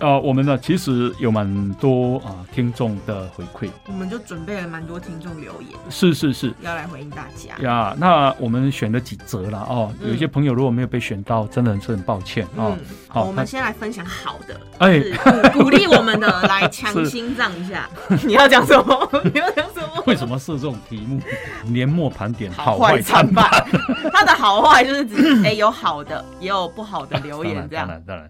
呃，我们呢其实有蛮多啊听众的回馈，我们就准备了蛮多听众留言，是是是要来回应大家。呀。那我们选了几则了哦，嗯有一些朋友如果没有被选到，真的很是很抱歉哦嗯。，好我们先来分享好的，哎就是鼓鼓励我们的，来强心脏一下。你要讲什么？你要讲什么？为什么设这种题目？年末盘点，好坏坏参半半。。它的好坏就是指，哎、有好的，也有不好的留言，这样。当然当然，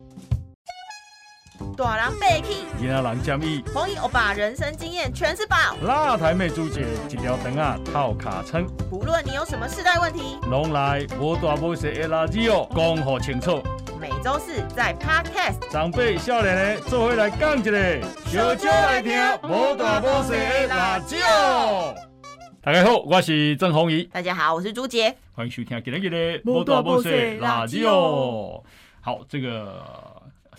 大人被 k 今天人建议红衣欧巴人生经验全是宝，辣台妹朱姐一条灯啊套卡称，不论你有什么世代问题，拢来无大无小的垃圾哦，讲好清楚。每周四在 Podcast。长辈少年的做回来讲一个，小少来听无大无小的辣椒。大家好，我是郑红怡，大家好，我是朱杰。欢迎收听今日的无大无小的辣椒。好，这个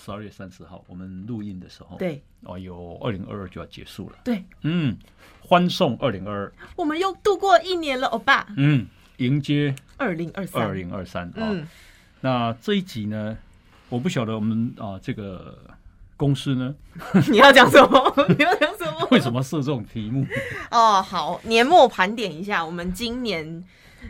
十二月三十号我们录音的时候，，对哦，有二零二二就要结束了，对，嗯，欢送二零二二，我们又度过一年了，欧巴。嗯，迎接二零二三，二零二三啊。嗯，那这一集呢，我不晓得我们啊这个公司呢，你要讲什么？你要讲什么？为什么设这种题目？哦，好，年末盘点一下我们今年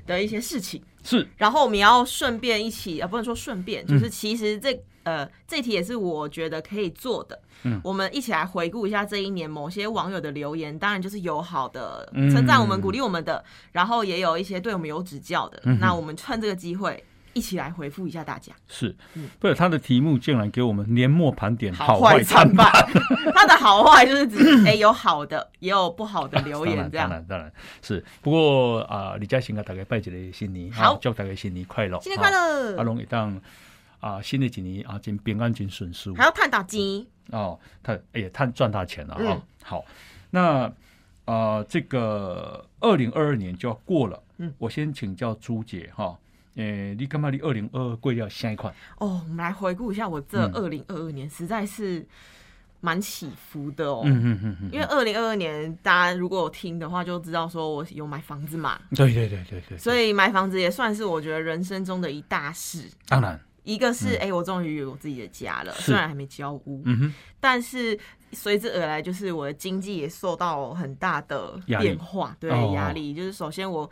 的一些事情，是然后我们要顺便一起，啊，不能说顺便，嗯就是其实这呃这题也是我觉得可以做的。嗯我们一起来回顾一下这一年某些网友的留言，当然就是友好的嗯称赞我们、鼓励我们的，然后也有一些对我们有指教的。嗯那我们趁这个机会一起来回复一下大家。是嗯，不是他的题目竟然给我们年末盘点好坏坏参半。他的好坏就是指 哎、有好的，也有不好的留，言这样。当然，当然是。不过啊，李嘉欣啊，大家拜一个新年，好啊祝大家新年快乐，新年快啊！乐！阿龙一当啊，新的一年啊，真平安，真顺遂还要探讨金，哦。他哎呀，他赚大钱了啊、嗯好，那啊，这个二零二二年就要过了。嗯，我先请教朱姐哈。诶，你干嘛？你二零二二贵要下一款？哦，我们来回顾一下我这嗯二零二二年，实在是蛮起伏的哦。嗯嗯嗯嗯，因为二零二二年，大家如果有听的话，就知道说我有买房子嘛，对对对对对，所以买房子也算是我觉得人生中的一大事。当然，一个是哎、我终于有我自己的家了，虽然还没交屋，嗯，但是随之而来就是我的经济也受到很大的变化，对哦压力。就是首先我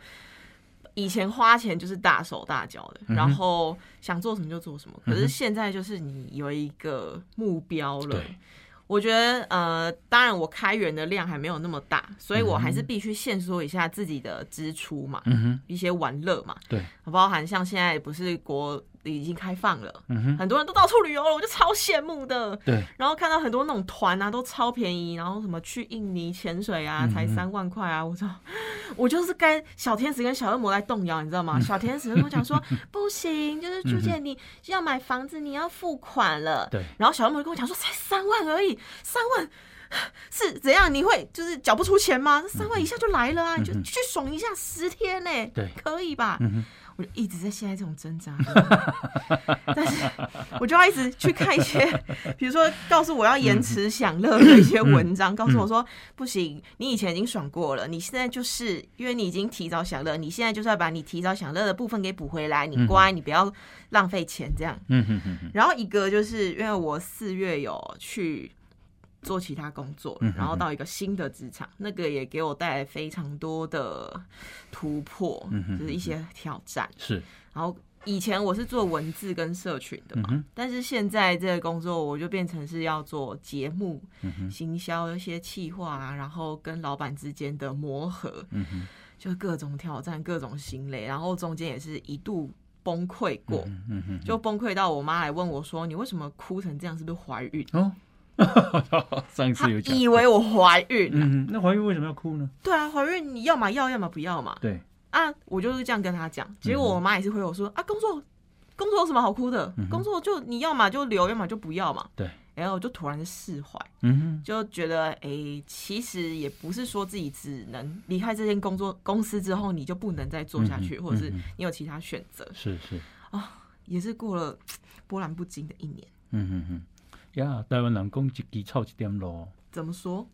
以前花钱就是大手大脚的，嗯然后想做什么就做什么，可是现在就是你有一个目标了对。我觉得，呃，当然我开源的量还没有那么大，所以我还是必须限缩一下自己的支出嘛，嗯哼，一些玩乐嘛，对，包含像现在不是国已经开放了，嗯哼，很多人都到处旅游了，我就超羡慕的。对，然后看到很多那种团啊，都超便宜，然后什么去印尼潜水啊，嗯才三万块啊！我操，我就是跟小天使跟小恶魔在动摇，你知道嗯吗？小天使跟我讲说 不行，就是朱姐你要买房子，你要付款了。对，然后小恶魔跟我讲说才三万而已，三万。是怎样？你会就是缴不出钱吗？这三万一下就来了啊！你就去爽一下十天呢、对可以吧？嗯哼，我就一直在现在这种挣扎，但是我就要一直去看一些，比如说告诉我要延迟享乐的一些文章，告诉我说不行，你以前已经爽过了，你现在就是因为你已经提早享乐，你现在就是要把你提早享乐的部分给补回来，你乖，你不要浪费钱这样。嗯哼哼哼，然后一个就是因为我四月有去做其他工作然后到一个新的职场，那个也给我带来非常多的突破嗯，就是一些挑战。是，然后以前我是做文字跟社群的嘛，嗯，但是现在这个工作我就变成是要做节目、嗯，行销一些企划啊，然后跟老板之间的磨合，就各种挑战、各种心累，然后中间也是一度崩溃过。就崩溃到我妈来问我说：“你为什么哭成这样？是不是怀孕？哦，上一？”她次有讲，以为我怀孕、啊。嗯，那怀孕为什么要哭呢？对啊，怀孕你要么要，要么不要嘛。对，啊，我就是这样跟他讲。结果我妈也是回我说：“啊，工作工作有什么好哭的？嗯工作就你要么就留，要么就不要嘛。”对。然后我就突然释怀，嗯哼，就觉得哎、诶其实也不是说自己只能离开这间工作公司之后，你就不能再做下去，嗯或者是你有其他选择。是是，也是过了 波澜不惊的一年。嗯哼哼，呀，台湾人讲一枝草一点路，怎么说？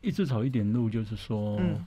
一枝草一点路，就是说，嗯。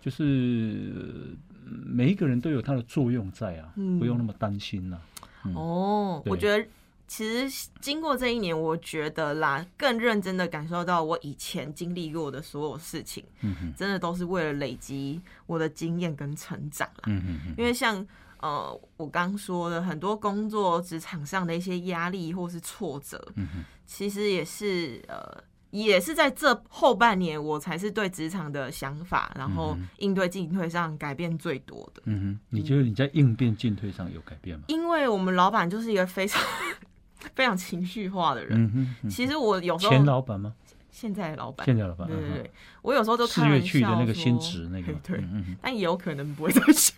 就是呃每一个人都有他的作用在啊，嗯。不用那么担心呐、嗯。哦，我觉得其实经过这一年，我觉得啦，更认真的感受到我以前经历过的所有事情，嗯，真的都是为了累积我的经验跟成长啦。嗯哼嗯因为像呃，我刚说的很多工作职场上的一些压力或是挫折，嗯哼，其实也是呃，也是在这后半年，我才是对职场的想法，然后应对进退上改变最多的。嗯哼，你觉得你在应变进退上有改变吗？因为我们老板就是一个非常 非常情绪化的人。嗯哼嗯，其实我有时候前候老板吗？现在的老板，现在老板，嗯对对对，我有时候都四月去的那个新职那个，对，但也有可能不会再去，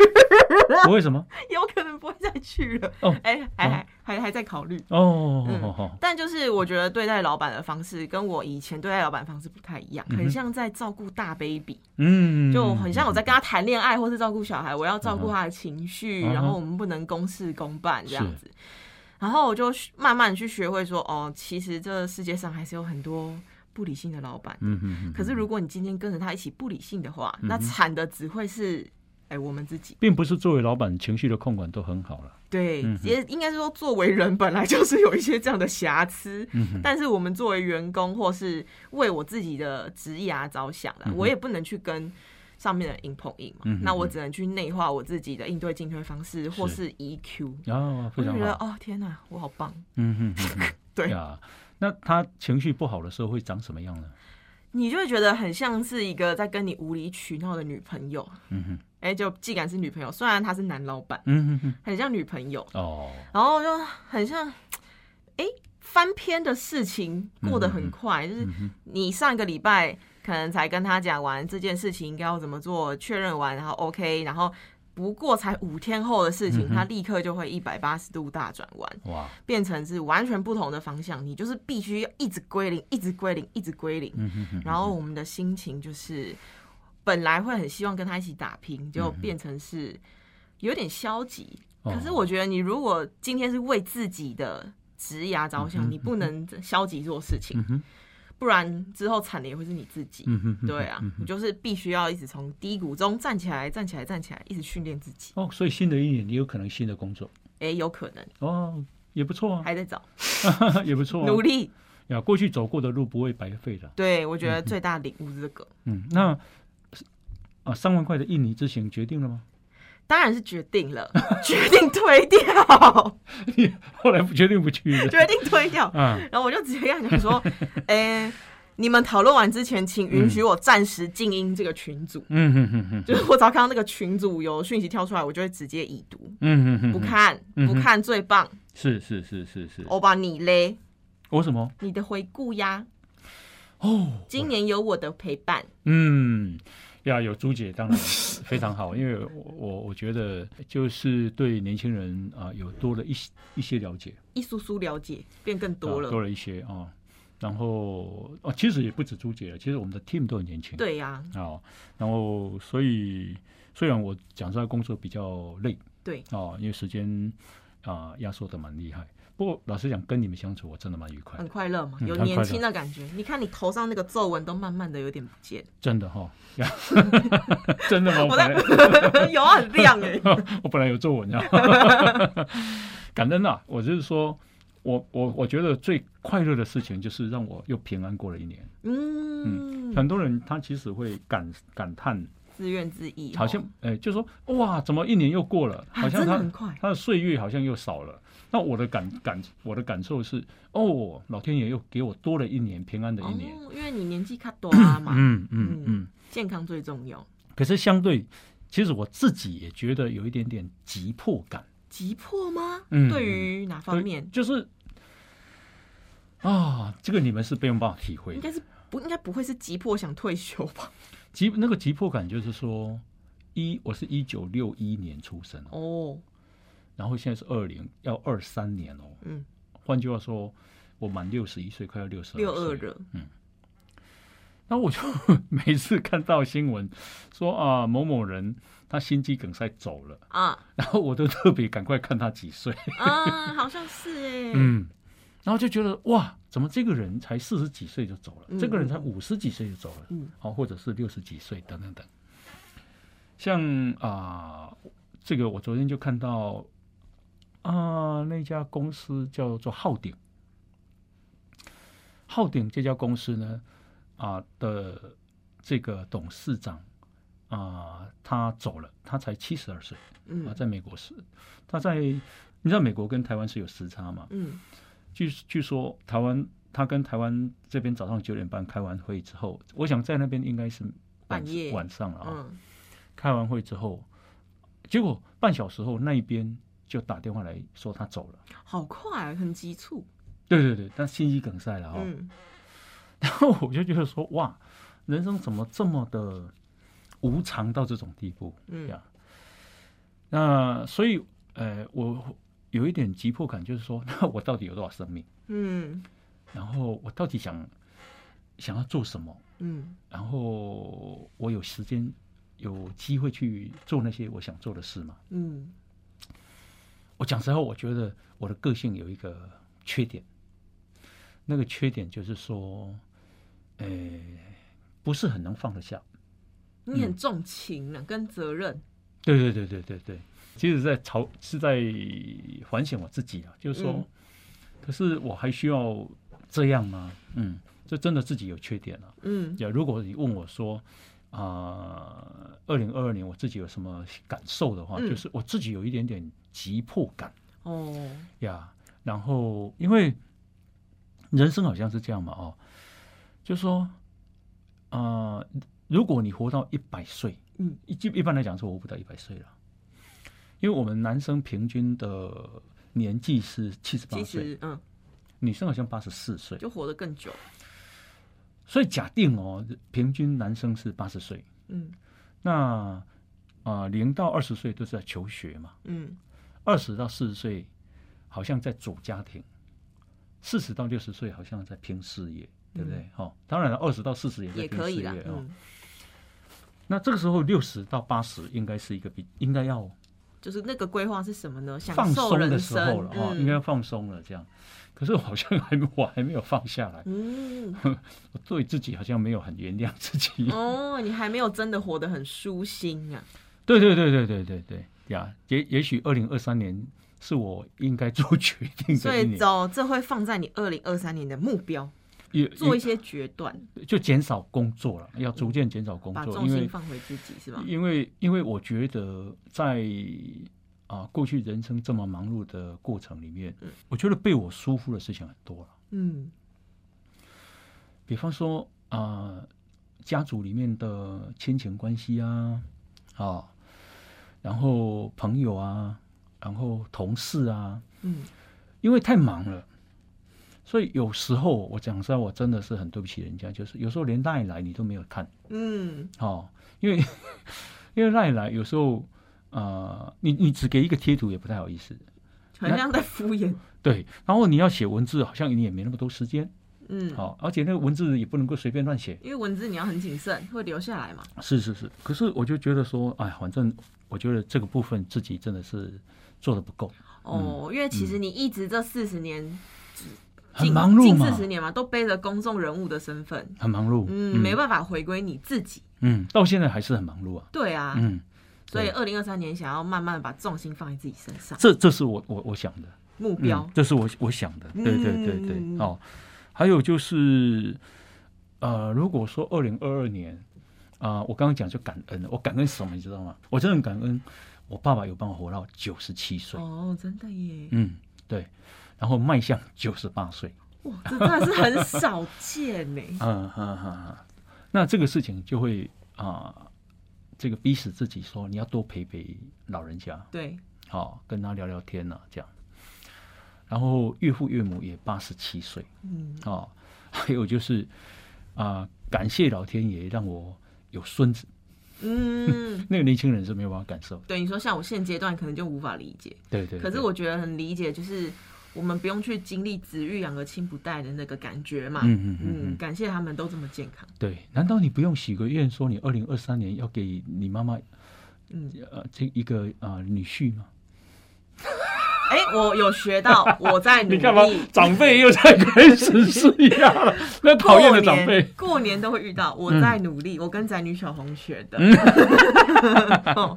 嗯，不为什么？有可能不会再去了。哦哎、还还还还在考虑。哦，但就是我觉得对待老板的方式跟我以前对待老板方式不太一样，很像在照顾大 baby，嗯，就很像我在跟他谈恋爱或是照顾小孩，我要照顾他的情绪，然后我们不能公事公办这样子。然后我就慢慢去学会说，哦，其实这世界上还是有很多不理性的老板。嗯哼嗯，可是如果你今天跟着他一起不理性的话，那惨的只会是哎、我们自己。并不是作为老板情绪的控管都很好了，对嗯，也应该是说，作为人本来就是有一些这样的瑕疵，但是我们作为员工或是为我自己的职涯着想了，嗯我也不能去跟上面的硬碰硬嘛，嗯那我只能去内化我自己的应对进退方式或是 EQ。我就觉得，哦天哪，我好棒！嗯哼。对，呀，那他情绪不好的时候会长什么样呢？你就会觉得很像是一个在跟你无理取闹的女朋友。嗯哼，哎、就既然是女朋友，虽然他是男老板，嗯哼哼，很像女朋友，哦，然后就很像，哎、翻篇的事情过得很快，就是你上个礼拜可能才跟他讲完这件事情应该要怎么做，确认完，然后 OK，然后不过才五天后的事情，他立刻就会一百八十度大转弯，哇，变成是完全不同的方向，你就是必须要一直归零，一直归零，一直归零。嗯哼哼，然后我们的心情就是本来会很希望跟他一起打拼，就变成是有点消极。哦。可是我觉得，你如果今天是为自己的职涯着想，嗯哼你不能消极做事情不然之后惨的也会是你自己。嗯哼哼，对啊嗯，你就是必须要一直从低谷中站起来，站起来，站起来，一直训练自己。哦，所以新的一年你有可能新的工作，哎，有可能哦，也不错啊，还在找，也不错啊，努力。呀，过去走过的路不会白费的。对我觉得最大领悟是这个，嗯，那啊，三万块的印尼之行决定了吗？当然是决定了，决定推掉，后来不决定不去的。决定推掉。嗯，然后我就直接跟他讲说，哎，你们讨论完之前，请允许我暂时静音这个群组。嗯哼哼哼，就是我只要看到那个群组有讯息跳出来，我就会直接已读，嗯哼哼，不，看，嗯。不看最棒。是是是是是，欧巴你嘞，我什么？你的回顾呀，哦，今年有我的陪伴，嗯，呀，有朱姐当然非常好，因为我我我觉得就是对年轻人啊、有多了一些一些了解，一疏疏了解变更多了。啊多了一些啊。然后哦，其实也不止朱姐，其实我们的 team 都很年轻。对呀、啊，然后所以虽然我讲出来工作比较累对，哦，因为时间啊压缩的蛮厉害，不过老实讲，跟你们相处我真的蛮愉快很，快乐嘛，有年轻的感觉。你看你头上那个皱纹都慢慢的有点不见，真的哈、真的吗？我在 有啊，很亮哎、我本来有皱纹啊，感恩啊！我就是说，我我我觉得最快乐的事情就是让我又平安过了一年。嗯，很多人他其实会感感叹，自怨自艾，好像哦哎、就说哇，怎么一年又过了？啊好像他真的很快，他的岁月好像又少了。那我的感感我的感受是，哦，老天爷又给我多了一年平安的一年。哦，因为你年纪卡多啊嘛，嗯嗯嗯。健康最重要。可是相对，其实我自己也觉得有一点点急迫感。急迫吗？嗯对于哪方面？就是啊，这个你们是没有办法体会。应该是不应该不会是急迫想退休吧？急那个急迫感就是说，一我是一九六一年出生哦，哦，然后现在是二零要二三年哦，嗯，换句话说，我满六十一岁，快要六十六二了。嗯，那我就每次看到新闻说啊某某人他心肌梗塞走了，啊。然后我都特别赶快看他几岁，啊，好像是哎，嗯，然后就觉得哇，怎么这个人才四十几岁就走了，嗯。这个人才五十几岁就走了，嗯，好、或者是六十几岁等等等。像啊、这个我昨天就看到啊、那家公司叫做浩鼎。浩鼎这家公司呢，啊、的这个董事长啊、他走了，他才七十二岁啊，嗯在美国是，他在你知道美国跟台湾是有时差嘛？嗯据据说台湾他跟台湾这边早上九点半开完会之后，我想在那边应该是晚半夜晚上了啊、嗯，开完会之后，结果半小时后那一边就打电话来说他走了。好快，很急促。对对对，但心肌梗塞了哈、嗯然后我就觉得说，哇，人生怎么这么的无常到这种地步嗯呀？那所以，呃，我有一点急迫感，就是说，那我到底有多少生命？嗯然后我到底想想要做什么？嗯然后我有时间、有机会去做那些我想做的事吗？嗯我讲实话，我觉得我的个性有一个缺点，那个缺点就是说，呃，不是很能放得下。你很重情啊，跟责任。对对对对对对，其实在朝是在反省我自己啊，就是说，嗯可是我还需要这样吗？嗯，这真的自己有缺点啊。嗯也，如果你问我说，啊、二零二二年我自己有什么感受的话，嗯就是我自己有一点点急迫感。哦，呀。然后，因为人生好像是这样嘛，哦，就说，啊，如果你活到一百岁，嗯，一一般来讲是活不到一百岁了，因为我们男生平均的年纪是七十八其岁，嗯，女生好像八十四岁，就活得更久。所以假定哦，平均男生是八十岁，嗯。那啊零到二十岁都是在求学嘛，嗯二十到四十岁好像在组家庭，四十到六十岁好像在拼事业，对不对？哦，当然了，二十到四十也在拼事业。哦。嗯，那这个时候六十到八十应该是一个比应该要就是那个规划是什么呢？享放受人松的时候生了哦，嗯应该要放松了这样。可是我好像还没我还没有放下来，嗯，我 对自己好像没有很原谅自己。哦，你还没有真的活得很舒心啊。对对对对对对对呀，也也许二零二三年是我应该做决定所的一年，以走，这会放在你二零二三年的目标，也做一些决断，就减少工作了，要逐渐减少工作，把重心放回自己，是吧？因为因为我觉得在啊过去人生这么忙碌的过程里面，嗯我觉得被我疏忽的事情很多了。嗯比方说啊、家族里面的亲情关系啊，啊，然后朋友啊，然后同事啊，嗯。因为太忙了，所以有时候我讲实在，我真的是很对不起人家，就是有时候连赖来你都没有看，嗯。哦，因为 因为赖来有时候啊、呃你你只给一个贴图也不太好意思，好像在敷衍。对，然后你要写文字，好像你也没那么多时间，嗯，好、而且那个文字也不能够随便乱写，因为文字你要很谨慎，会留下来嘛。是是是，可是我就觉得说，哎，反正我觉得这个部分自己真的是做的不够，哦，因为其实你一直这四十年，嗯很忙碌嘛。近四，十年嘛，都背着公众人物的身份，很忙碌，嗯，没办法回归你自己。嗯，到现在还是很忙碌啊，对啊，嗯，所以对二零二三年想要慢慢把重心放在自己身上，这这是我我我想的，目标。嗯，这是我我想的，对对对对，嗯。哦，还有就是，呃，如果说二零二二年啊、我刚刚讲就感恩，我感恩什么，你知道吗？我真的很感恩，我爸爸有帮我活到九十七岁，哦，真的耶，嗯，对，然后迈向九十八岁，哇，这真的是很少见呢。嗯嗯嗯嗯，那这个事情就会啊、这个逼死自己说，你要多陪陪老人家，对，好、跟他聊聊天呐、这样。然后岳父岳母也八十七岁，嗯，哦，还有就是啊、感谢老天爷让我有孙子。嗯，那个年轻人是没有办法感受，对，你说像我现阶段可能就无法理解，对对可是我觉得很理解，就是我们不用去经历子欲养而亲不待的那个感觉嘛。嗯嗯嗯感谢他们都这么健康。对，难道你不用许个愿，说你二零二三年要给你妈妈嗯，呃这一个啊、女婿吗？哎、我有学到，我在努力。你干嘛？长辈又在开始施压了，那讨厌的长辈。嗯过年都会遇到，我在努力，我跟宅女小红学的。哦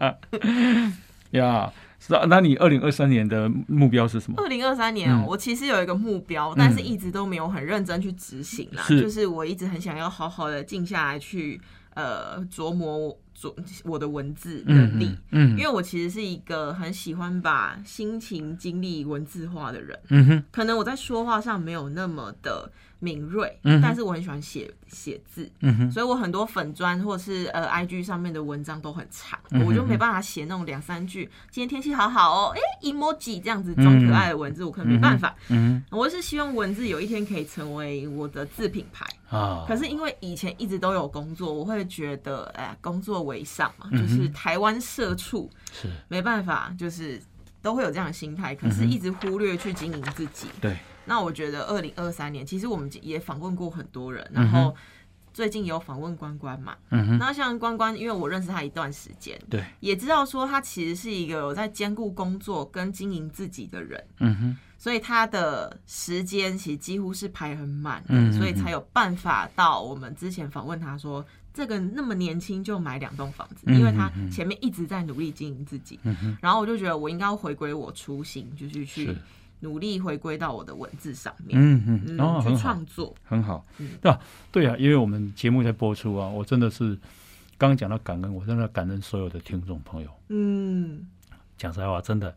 呀，是啊，那你二零二三年的目标是什么？二零二三年哦、嗯我其实有一个目标，但是一直都没有很认真去执行啦。是就是我一直很想要好好的静下来去呃琢磨琢我的文字能力。嗯。因为我其实是一个很喜欢把心情经历文字化的人，嗯哼，可能我在说话上没有那么的敏锐，嗯但是我很喜欢写写字，所以我很多粉砖或者是呃 IG 上面的文章都很长，嗯我就没办法写那种两三句，今天天气好好哦，哎、emoji 这样子装可爱的文字，我可能没办法。嗯我是希望文字有一天可以成为我的字品牌，哼啊，可是因为以前一直都有工作，我会觉得哎，工作为上嘛，嗯就是台湾社畜，是。没办法，就是都会有这样的心态，可嗯是一直忽略去经营自己。对，那我觉得二零二三年，其实我们也访问过很多人，然后最近有访问关关嘛。嗯哼，那像关关，因为我认识他一段时间，对，也知道说他其实是一个有在兼顾工作跟经营自己的人，嗯哼，所以他的时间其实几乎是排很满的，嗯所以才有办法到我们之前访问他说。这个那么年轻就买两栋房子，嗯因为他前面一直在努力经营自己，嗯哼，然后我就觉得我应该要回归我初心，就是去是，努力回归到我的文字上面，嗯嗯，嗯，哦，去，创作，很好。嗯，对吧？对啊，因为我们节目在播出啊，我真的是刚刚讲到感恩，我真的感恩所有的听众朋友。嗯，讲实在话，真的，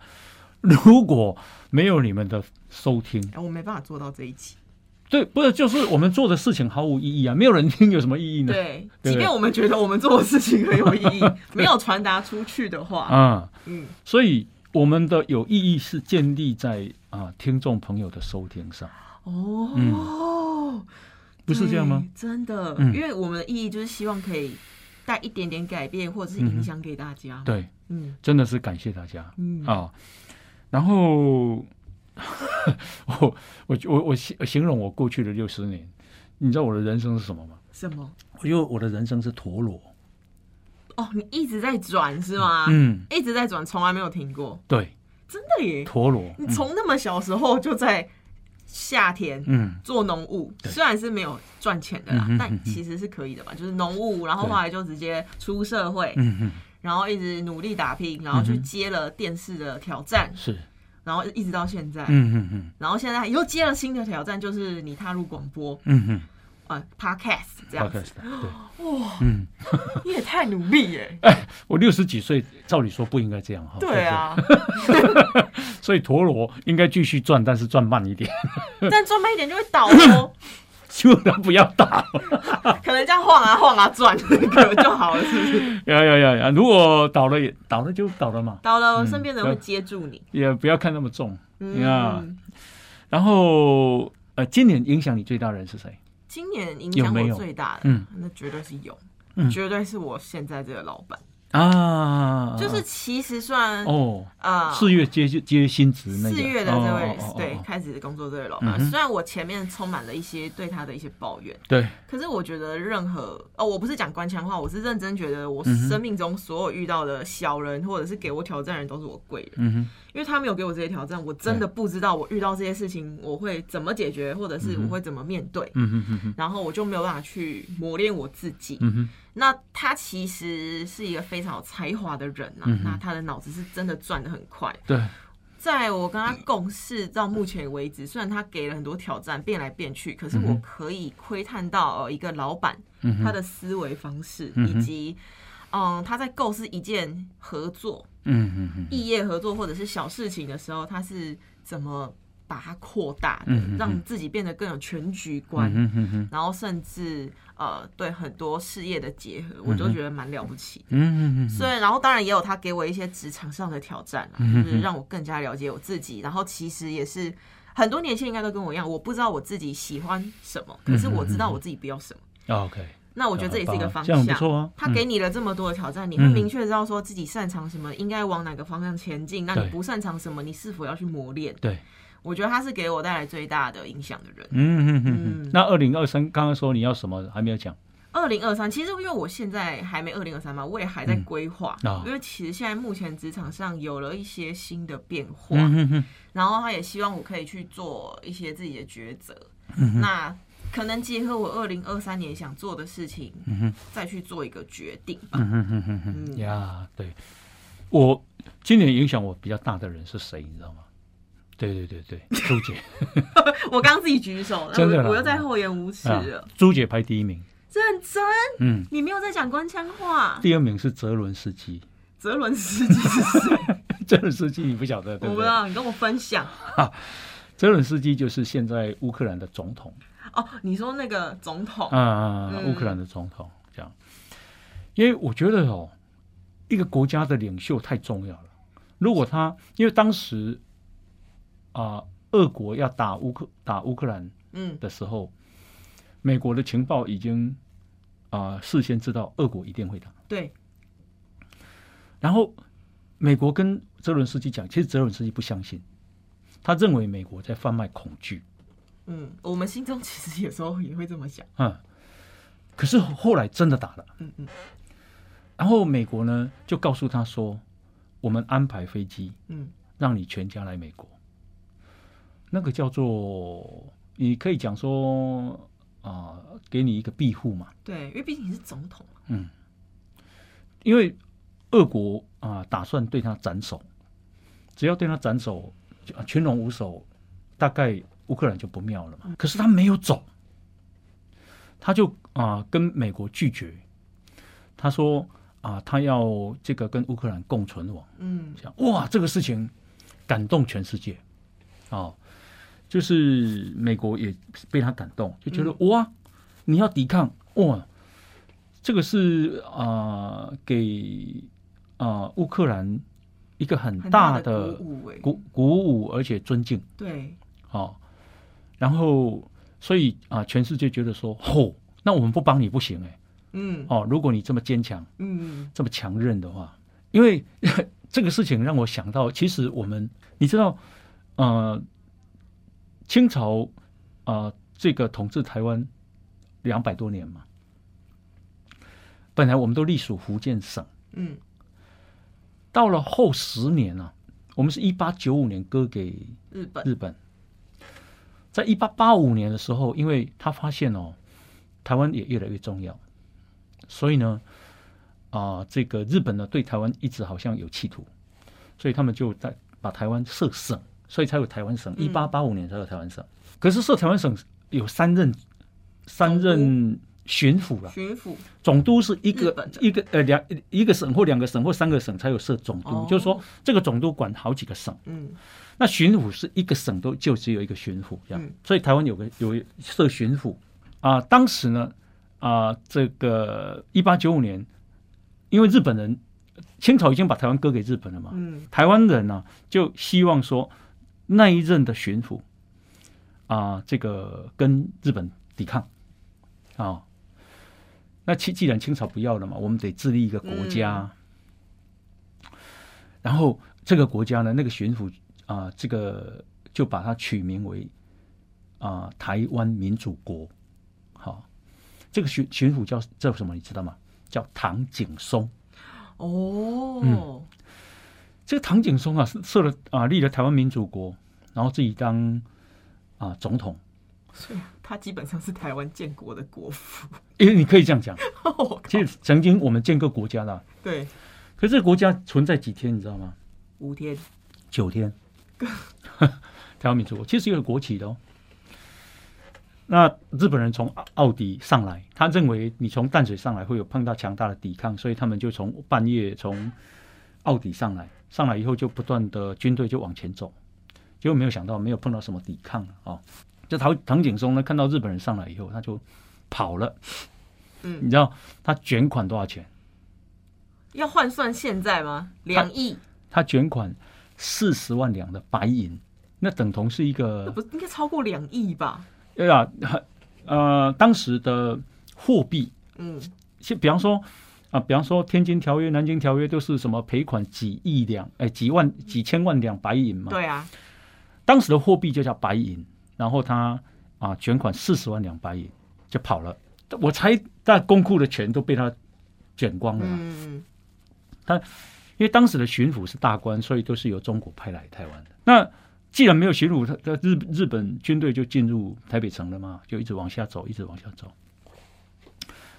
如果没有你们的收听，哎我没办法做到这一期，对，不是就是我们做的事情毫无意义啊，没有人听有什么意义呢？对，对？即便我们觉得我们做的事情很有意义，没有传达出去的话，啊，嗯，所以我们的有意义是建立在啊听众朋友的收听上，哦，不是这样吗？真的，嗯因为我们的意义就是希望可以带一点点改变，或者是影响给大家。对，嗯真的是感谢大家嗯，啊。然后 我我我我形形容我过去的六十年，你知道我的人生是什么吗？什么？我觉得我的人生是陀螺。哦，你一直在转是吗？嗯，一直在转，从来没有停过，对，真的耶！陀螺。你从那么小时候就在夏天嗯。做农务，对。虽然是没有赚钱的啦但其实是可以的吧。就是农务，然后对。后来就直接出社会，嗯嗯，然后一直努力打拼，然后去接了电视的挑战，是，然后一直到现在，嗯嗯嗯然后现在又接了新的挑战，就是你踏入广播，嗯嗯呃，podcast 这样子，，podcast 对，哇，嗯，你也太努力耶！我六十几岁，照理说不应该这样哈。对啊，所以陀螺应该继续转，但是转慢一点，但转慢一点就会倒哦，希望它不要打。可能这样晃啊晃啊转可能就好了，是不是？呀呀呀呀！如果倒了也倒了就倒了嘛，倒了，嗯身边人会接住你。也不要看那么重。呀嗯，然后呃，今年影响你最大的人是谁？今年影响我最大的，嗯。那绝对是有，嗯。绝对是我现在这个老板。啊，就是其实算哦，啊，四月接接新职那个。四月的这位对开始工作这位老板，虽然我前面充满了一些对他的一些抱怨，对，可是我觉得任何哦，我不是讲官腔话，我是认真觉得我生命中所有遇到的小人或者是给我挑战的人都是我贵人，嗯哼，因为他没有给我这些挑战，我真的不知道我遇到这些事情我会怎么解决，或者是我会怎么面对，嗯哼嗯哼。然后我就没有办法去磨练我自己。嗯哼，那他其实是一个非常有才华的人啊，嗯那他的脑子是真的转的很快。对，在我跟他共事到目前为止，虽然他给了很多挑战，变来变去，可是我可以窥探到呃一个老板嗯他的思维方式，嗯以及嗯他在构思一件合作、嗯嗯嗯异业合作或者是小事情的时候，他是怎么把它扩大的，让自己变得更有全局观。嗯然后甚至呃对很多事业的结合，我就觉得蛮了不起的。嗯嗯所以，然后当然也有他给我一些职场上的挑战就是让我更加了解我自己。然后其实也是很多年轻人应该都跟我一样，我不知道我自己喜欢什么，可是我知道我自己不要什么。，OK，那我觉得这也是一个方这样不向。错啊。他给你了这么多的挑战，你会明确知道说自己擅长什么，应该往哪个方向前进。那你不擅长什么，你是否要去磨练？对，我觉得他是给我带来最大的影响的人。嗯嗯嗯。那二零二三刚刚说你要什么还没有讲？二零二三，其实因为我现在还没二零二三嘛，我也还在规划、因为其实现在目前职场上有了一些新的变化，嗯哼哼，然后他也希望我可以去做一些自己的抉择。嗯那可能结合我二零二三年想做的事情，嗯哼，再去做一个决定吧。嗯哼哼哼哼嗯呀，对。我今年影响我比较大的人是谁，你知道吗？对对对对，朱姐，我刚刚自己举手，真的我我又在厚颜无耻啊了。朱姐排第一名，认真，嗯，你没有在讲官腔话。第二名是泽伦斯基。泽伦斯基是谁？泽伦斯基你不晓得对不对？我不知道，你跟我分享。泽伦斯基就是现在乌克兰的总统哦，你说那个总统，嗯。乌克兰的总统这样。因为我觉得哦，一个国家的领袖太重要了。如果他因为当时啊，俄国要打乌克打乌克兰嗯。的时候，美国的情报已经啊、事先知道俄国一定会打，对，然后美国跟泽伦斯基讲，其实泽伦斯基不相信，他认为美国在贩卖恐惧，嗯，我们心中其实有时候也会这么想。嗯，可是后来真的打了，嗯嗯。然后美国呢就告诉他说，我们安排飞机嗯，让你全家来美国，那个叫做你可以讲说啊、给你一个庇护嘛，对，因为毕竟你是总统嘛。嗯，因为俄国啊、打算对他斩首，只要对他斩首，群龙无首，大概乌克兰就不妙了嘛。可是他没有走，他就啊、跟美国拒绝，他说啊、他要这个跟乌克兰共存亡。嗯。讲哇，这个事情感动全世界，哦，就是美国也被他感动，就觉得、哇，你要抵抗哇，这个是啊、给啊、乌克兰一个很很大的的鼓舞哎。鼓鼓舞，而且尊敬。对，哦，然后所以啊、全世界觉得说，吼、那我们不帮你不行哎，嗯。哦，如果你这么坚强。嗯。这么强韧的话，因为这个事情让我想到，其实我们你知道，呃，清朝啊、呃这个统治台湾两百多年嘛，本来我们都隶属福建省，嗯。到了后十年啊，我们是一八九五年割给日本。日本，在一八八五年的时候，因为他发现哦，台湾也越来越重要，所以呢，啊、这个日本呢对台湾一直好像有企图，所以他们就在把台湾设省，所以才有台湾省。一八八五年才有台湾省，可是设台湾省有三任三任巡抚啦，巡抚。总督是一个一个呃两一个省或两个省或三个省才有设总督，哦。就是说这个总督管好几个省。嗯。那巡抚是一个省都就只有一个巡抚这样，嗯。所以台湾有个有设巡抚。啊、当时呢啊、这个一八九五年，因为日本人清朝已经把台湾割给日本了嘛，嗯。台湾人呢、就希望说那一任的巡抚啊、这个跟日本抵抗。啊、那既既然清朝不要了嘛，我们得自立一个国家。然后这个国家呢，那个巡抚啊、这个就把它取名为啊、台湾民主国。好，这个巡巡抚叫叫什么？你知道吗？叫唐景松。哦嗯这个唐景松啊，是设了啊，立了台湾民主国，然后自己当啊总统。所以他基本上是台湾建国的国父。因为你可以这样讲，其实曾经我们建个国家啦，对，可是这个国家存在几天，你知道吗？五天九天。台湾民主国其实有国企的哦。那日本人从奥奥迪上来，他认为你从淡水上来会有碰到强大的抵抗，所以他们就从半夜从奥迪上来，上来以后就不断的军队就往前走，结果没有想到没有碰到什么抵抗啊、哦。这唐唐景松呢，看到日本人上来以后，他就跑了。嗯你知道他卷款多少钱？要换算现在吗？两亿，他卷款四十万两的白银，那等同是一那个不是应该超过两亿吧？对啊，呃，当时的货币，嗯就比方说啊、比方说《天津条约》《南京条约》都是什么赔款几亿两，哎，几万几千万两白银嘛。对啊，当时的货币就叫白银，然后他啊卷款四十万两白银就跑了，我猜在公库的钱都被他卷光了嘛。嗯因为当时的巡抚是大官，所以都是由中国派来台湾的。那既然没有巡抚，他他日日本军队就进入台北城了嘛，就一直往下走，一直往下走。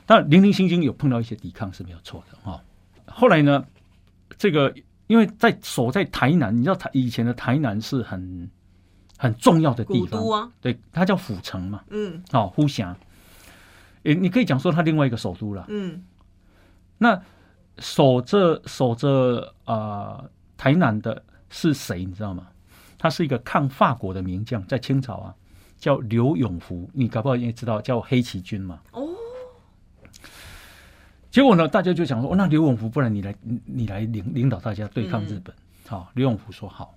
但零零星星有碰到一些抵抗是没有错的哈、哦。后来呢，这个因为在守在台南，你知道台以前的台南是很很重要的地方，对，它叫府城嘛，嗯哦，呼峡，诶，你可以讲说它另外一个首都了。嗯那守着守着啊、呃台南的是谁？你知道吗？他是一个抗法国的名将，在清朝啊，叫刘永福，你搞不好也知道，叫黑旗军嘛。哦，结果呢，大家就想说，哦，那刘永福，不然你来，你你来领领导大家对抗日本。好、刘永福说好。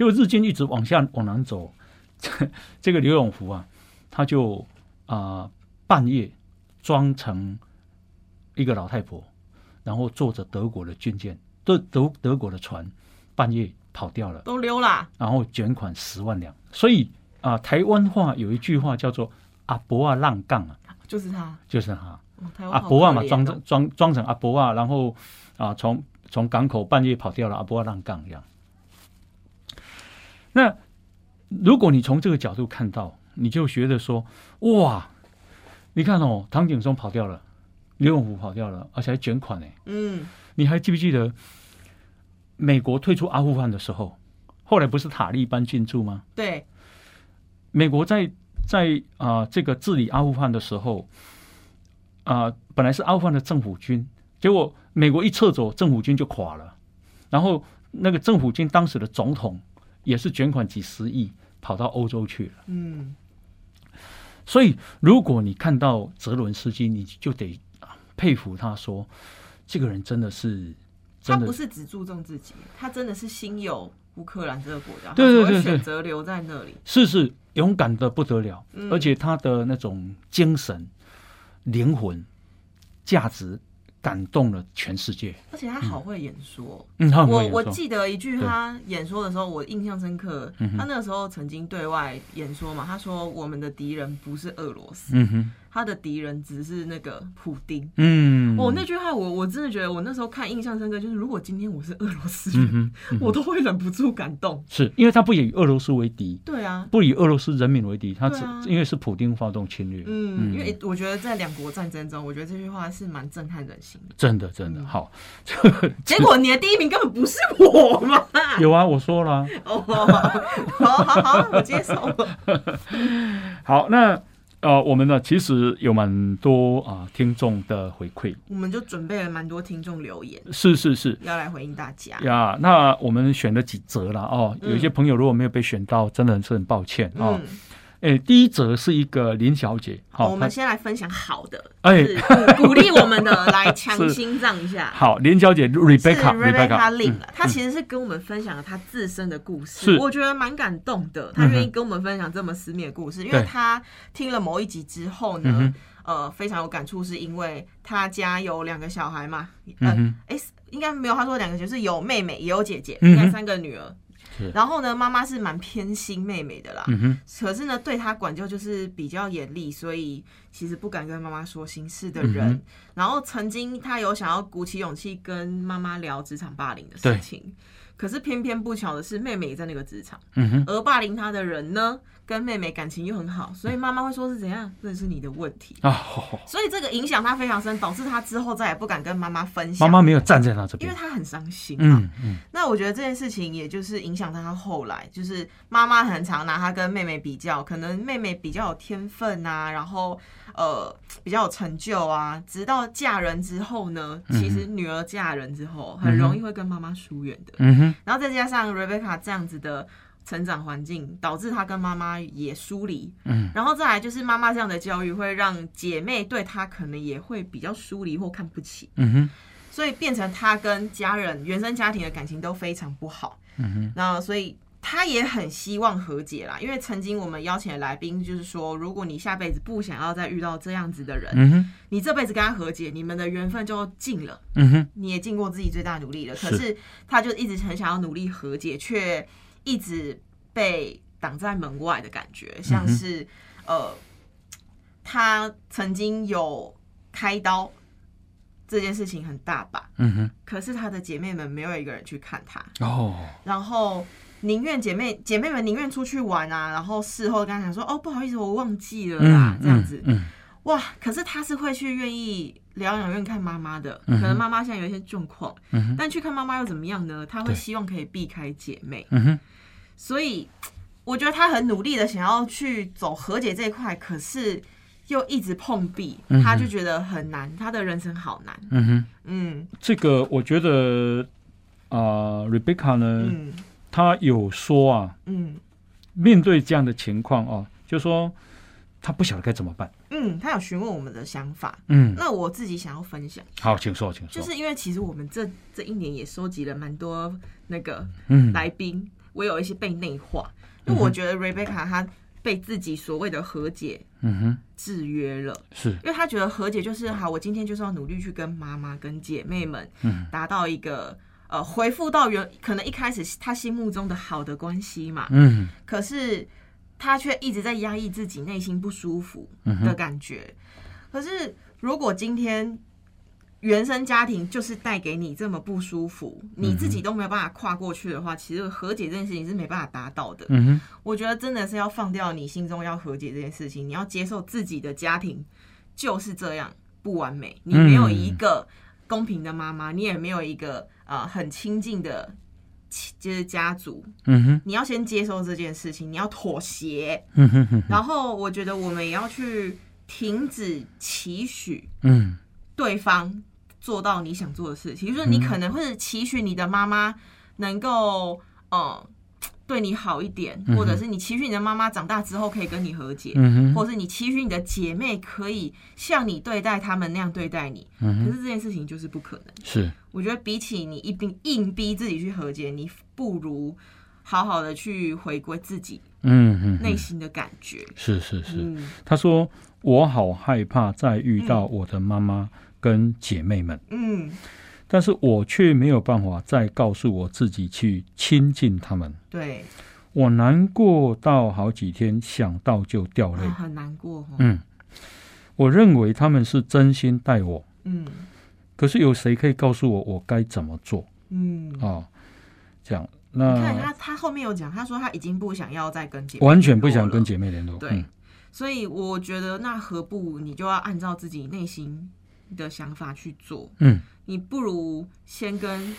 结果日军一直往下往南走，这个刘永福啊，他就啊、半夜装成一个老太婆，然后坐着德国的军舰，德德德国的船，半夜跑掉了，都溜啦，然后卷款十万两。所以啊、台湾话有一句话叫做“阿伯啊浪杠啊就是他，”，就是他。哦阿伯啊嘛，装装装成阿伯啊，然后啊从从港口半夜跑掉了，阿伯啊浪杠这样。那如果你从这个角度看到，你就觉得说，哇，你看哦，唐景松跑掉了，刘永福跑掉了，而且还卷款呢。嗯你还记不记得美国退出阿富汗的时候，后来不是塔利班进驻吗？对，美国在在啊、这个治理阿富汗的时候，啊、本来是阿富汗的政府军，结果美国一撤走，政府军就垮了，然后那个政府军当时的总统也是卷款几十亿跑到欧洲去了。嗯所以，如果你看到泽伦斯基，你就得啊佩服他说，这个人真的是他真的不是只注重自己，他真的是心有乌克兰这个国家，对对对选择留在那里。是是勇敢的不得了，嗯而且他的那种精神、灵魂、价值感动了全世界。而且他好会演说。嗯，我我记得一句他演说的时候，我印象深刻。他那个时候曾经对外演说嘛，他说我们的敌人不是俄罗斯，嗯哼，他的敌人只是那个普丁。嗯，哦，那句话我我真的觉得我那时候看印象深刻，就是如果今天我是俄罗斯人，嗯，嗯我都会忍不住感动。是因为他不以俄罗斯为敌，对啊，不以俄罗斯人民为敌，他只、啊因为是普丁发动侵略。嗯，因为我觉得在两国战争中，我觉得这句话是蛮震撼人心的。真的真的嗯好，结果你的第一名根本不是我嘛！有啊，我说了啊、哦，好好好，我接受了。好，那呃，我们呢其实有蛮多啊、听众的回馈，我们就准备了蛮多听众留言，是是是，要来回应大家。呀，那我们选了几则了哦。嗯有一些朋友如果没有被选到，真的是很抱歉哦。嗯，诶，第一则是一个林小姐，好、她我们先来分享好的，哎就是鼓鼓励我们的，来 强心脏一下。好，林小姐 Rebecca Rebecca 她其实是跟我们分享了她自身的故事，是我觉得蛮感动的。她愿意跟我们分享这么私密的故事，因为她听了某一集之后嗯呢哼，呃，非常有感触，是因为她家有两个小孩嘛，嗯哎、应该没有，她说两个就是有妹妹也有姐姐，应该三个女儿是。然后呢，妈妈是蛮偏心妹妹的啦，嗯，可是呢，对她管教就是比较严厉，所以其实不敢跟妈妈说心事的人。嗯然后曾经她有想要鼓起勇气跟妈妈聊职场霸凌的事情，可是偏偏不巧的是，妹妹也在那个职场，嗯哼，而霸凌她的人呢，跟妹妹感情又很好，所以妈妈会说是怎样，这是你的问题。所以这个影响她非常深，导致她之后再也不敢跟妈妈分享。妈妈没有站在她这边，因为她很伤心嘛。嗯嗯，那我觉得这件事情也就是影响到她后来，就是妈妈很常拿她跟妹妹比较，可能妹妹比较有天分啊，然后呃比较有成就啊，直到嫁人之后呢，嗯其实女儿嫁人之后很容易会跟妈妈疏远的，嗯哼，然后再加上 Rebecca 这样子的。成长环境导致她跟妈妈也疏离，嗯，然后再来就是妈妈这样的教育会让姐妹对她可能也会比较疏离或看不起，嗯哼，所以变成她跟家人、原生家庭的感情都非常不好。嗯哼，那所以他也很希望和解啦，因为曾经我们邀请的来宾就是说，如果你下辈子不想要再遇到这样子的人，嗯，你这辈子跟他和解，你们的缘分就尽了。嗯哼，你也尽过自己最大努力了，是。可是他就一直很想要努力和解，却一直被挡在门外的感觉，嗯像是、呃，他曾经有开刀这件事情很大吧，嗯哼，可是他的姐妹们没有一个人去看他，哦，然后宁愿姐妹姐妹们宁愿出去玩啊，然后事后跟他讲说哦不好意思我忘记了啦，这样子。嗯，哇，可是他是会去愿意疗养院看妈妈的，可能妈妈现在有一些状况，嗯，但去看妈妈又怎么样呢？他会希望可以避开姐妹，嗯，所以我觉得他很努力的想要去走和解这一块，可是又一直碰壁，他就觉得很难，他的人生好难。嗯哼，嗯。这个我觉得啊、r e b e c c a 呢，嗯她有说啊，嗯。面对这样的情况啊，就说他不晓得该怎么办。嗯，他有询问我们的想法，嗯，那我自己想要分享，好，请说，请说。就是因为其实我们这这一年也收集了蛮多那个嗯，来宾，我有一些被内化，因为我觉得 Rebecca 她被自己所谓的和解嗯哼，制约了。是，因为他觉得和解就是好，我今天就是要努力去跟妈妈、跟姐妹们嗯。达到一个呃回复到原可能一开始他心目中的好的关系嘛，嗯。可是他却一直在压抑自己内心不舒服嗯的感觉。可是如果今天原生家庭就是带给你这么不舒服，你自己都没有办法跨过去的话，其实和解这件事情是没办法达到的。嗯哼，我觉得真的是要放掉你心中要和解这件事情，你要接受自己的家庭就是这样不完美，你没有一个公平的妈妈，你也没有一个呃很亲近的就是家族，嗯哼，你要先接受这件事情，你要妥协，嗯哼哼，然后我觉得我们也要去停止期许嗯。对方做到你想做的事情，就是你可能会期许你的妈妈能够呃对你好一点，或者是你期许你的妈妈长大之后可以跟你和解，嗯，或者是你期许你的姐妹可以像你对待他们那样对待你。嗯可是这件事情就是不可能。是，我觉得比起你一定硬逼自己去和解，你不如好好的去回归自己嗯嗯，内心的感觉。是是是。嗯他说：“我好害怕再遇到我的妈妈跟姐妹们，嗯，但是我却没有办法再告诉我自己去亲近他们。对，我难过到好几天，想到就掉泪。啊很难过哦。嗯，我认为他们是真心待我，嗯可是有谁可以告诉我我该怎么做嗯，啊？这样，你看那他，他后面有讲，他说他已经不想要再跟姐妹完全不想跟姐妹联络。对嗯所以我觉得那何不你就要按照自己内心的想法去做，嗯你不如先跟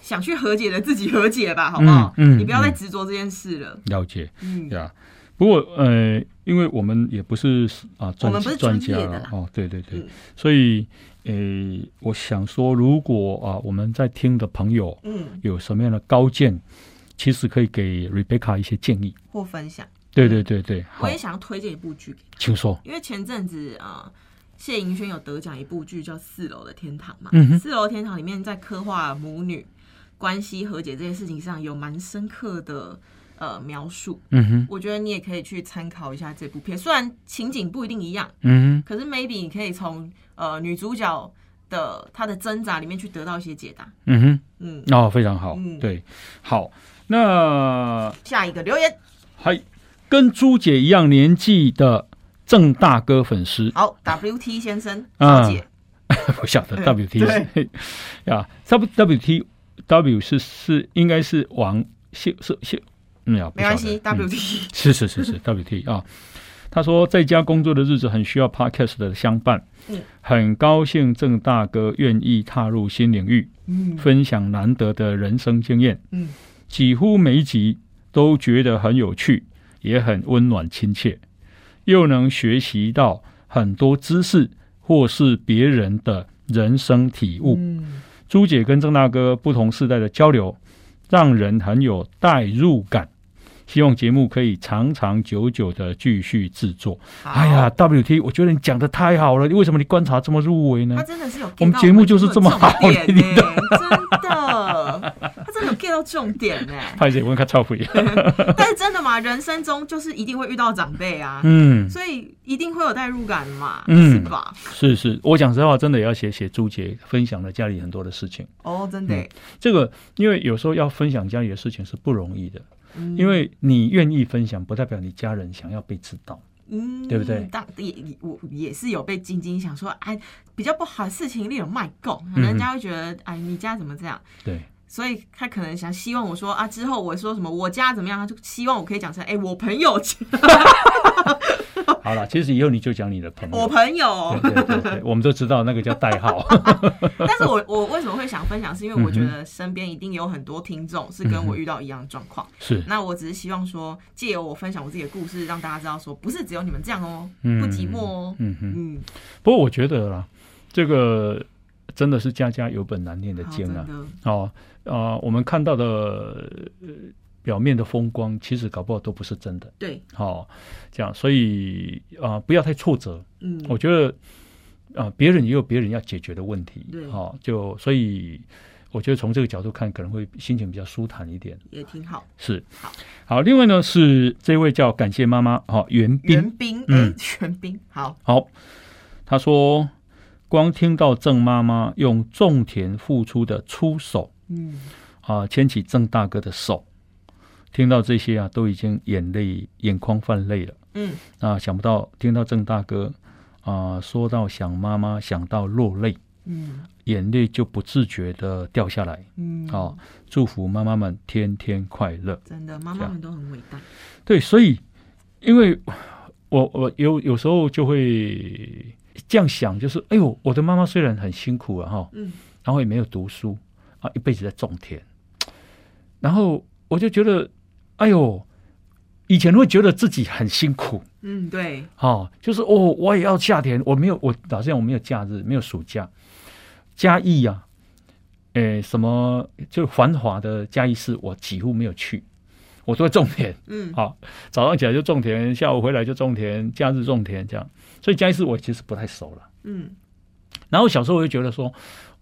想去和解的自己和解吧，好不好？嗯嗯你不要再嗯执着这件事了。了解嗯，呀。不过呃，因为我们也不是啊专我们不是专家了哦，对对对，嗯所以呃，我想说，如果啊我们在听的朋友嗯，有什么样的高见，其实可以给 Rebecca 一些建议。或分享。对对对对，好我，也想要推荐一部剧请说。因为前阵子啊。呃谢盈萱有得奖一部剧叫《四楼的天堂》嘛，嗯四楼天堂》里面在刻画母女关系和解这件事情上有蛮深刻的呃描述，嗯哼，我觉得你也可以去参考一下这部片，虽然情景不一定一样，嗯哼，可是 maybe 你可以从呃女主角的她的挣扎里面去得到一些解答。嗯哼，嗯，哦，非常好，嗯对，好，那下一个留言，嗨跟朱姐一样年纪的郑大哥粉丝，好，WT 先生啊。小姐，我晓得嗯 W T 是 呀，W W T W 是是应该是王谢是谢，嗯呀，不没关系晓得嗯，WT，是是是是 W T 啊。他说，在家工作的日子很需要 Podcast 的相伴，嗯。很高兴郑大哥愿意踏入新领域，嗯。分享难得的人生经验，嗯。几乎每一集都觉得很有趣，也很温暖亲切，又能学习到很多知识或是别人的人生体悟。嗯，朱姐跟郑大哥不同世代的交流，让人很有代入感。希望节目可以长长久久的继续制作。哎呀，，WT，我觉得你讲的太好了，为什么你观察这么入围呢他？真的是有我们到节目就是这么好的，他真的有 get 到重点呢。拍姐问他超回。但是真的嘛，人生中就是一定会遇到长辈啊，嗯，所以一定会有代入感嘛，嗯是吧？是是，我讲实话，真的也要写写朱杰分享了家里很多的事情。哦，真的耶，这个因为有时候要分享家里的事情是不容易的，嗯因为你愿意分享，不代表你家人想要被知道。嗯，对不对当也也我也是有被晶晶想说，哎，比较不好的事情你有卖够，嗯人家会觉得，哎，你家怎么这样？对，所以他可能想希望我说啊，之后我说什么我家怎么样，他就希望我可以讲成，哎，我朋友家，好了，其实以后你就讲你的朋友。我朋友，对对对对，我们都知道那个叫代号。但是我我为什么会想分享？是因为我觉得身边一定有很多听众是跟我遇到一样的状况。是，那我只是希望说，借由我分享我自己的故事，让大家知道说，不是只有你们这样哦，不寂寞哦。嗯嗯。不过我觉得啦，这个真的是家家有本难念的经啊。哦啊，我们看到的。表面的风光，其实搞不好都不是真的。对，好，这样，所以啊，不要太挫折。嗯，我觉得啊，别人也有别人要解决的问题。对，好，就所以我觉得从这个角度看，可能会心情比较舒坦一点，也挺好。是，好，好。另外呢，是这位叫感谢妈妈，好，袁斌，袁斌，嗯，袁斌，好，好。他说，光听到郑妈妈用种田付出的出手，嗯，啊，牵起郑大哥的手。听到这些啊，都已经眼泪眼眶泛泪了。嗯，啊，想不到听到郑大哥啊说到想妈妈，想到落泪，嗯，眼泪就不自觉的掉下来。嗯，啊，祝福妈妈们天天快乐。真的，妈妈们都很伟大。对，所以因为我我有有时候就会这样想，就是哎呦，我的妈妈虽然很辛苦啊，哈，嗯，然后也没有读书啊，一辈子在种田，然后我就觉得。哎呦，以前会觉得自己很辛苦，嗯，对，哦，就是哦，我也要夏天，我没有，我好像我没有假日，没有暑假，嘉义啊，诶，什么就繁华的嘉义市，我几乎没有去，我都会种田，嗯，好，早上起来就种田，下午回来就种田，假日种田这样，所以嘉义市我其实不太熟了，嗯，然后小时候我就觉得说，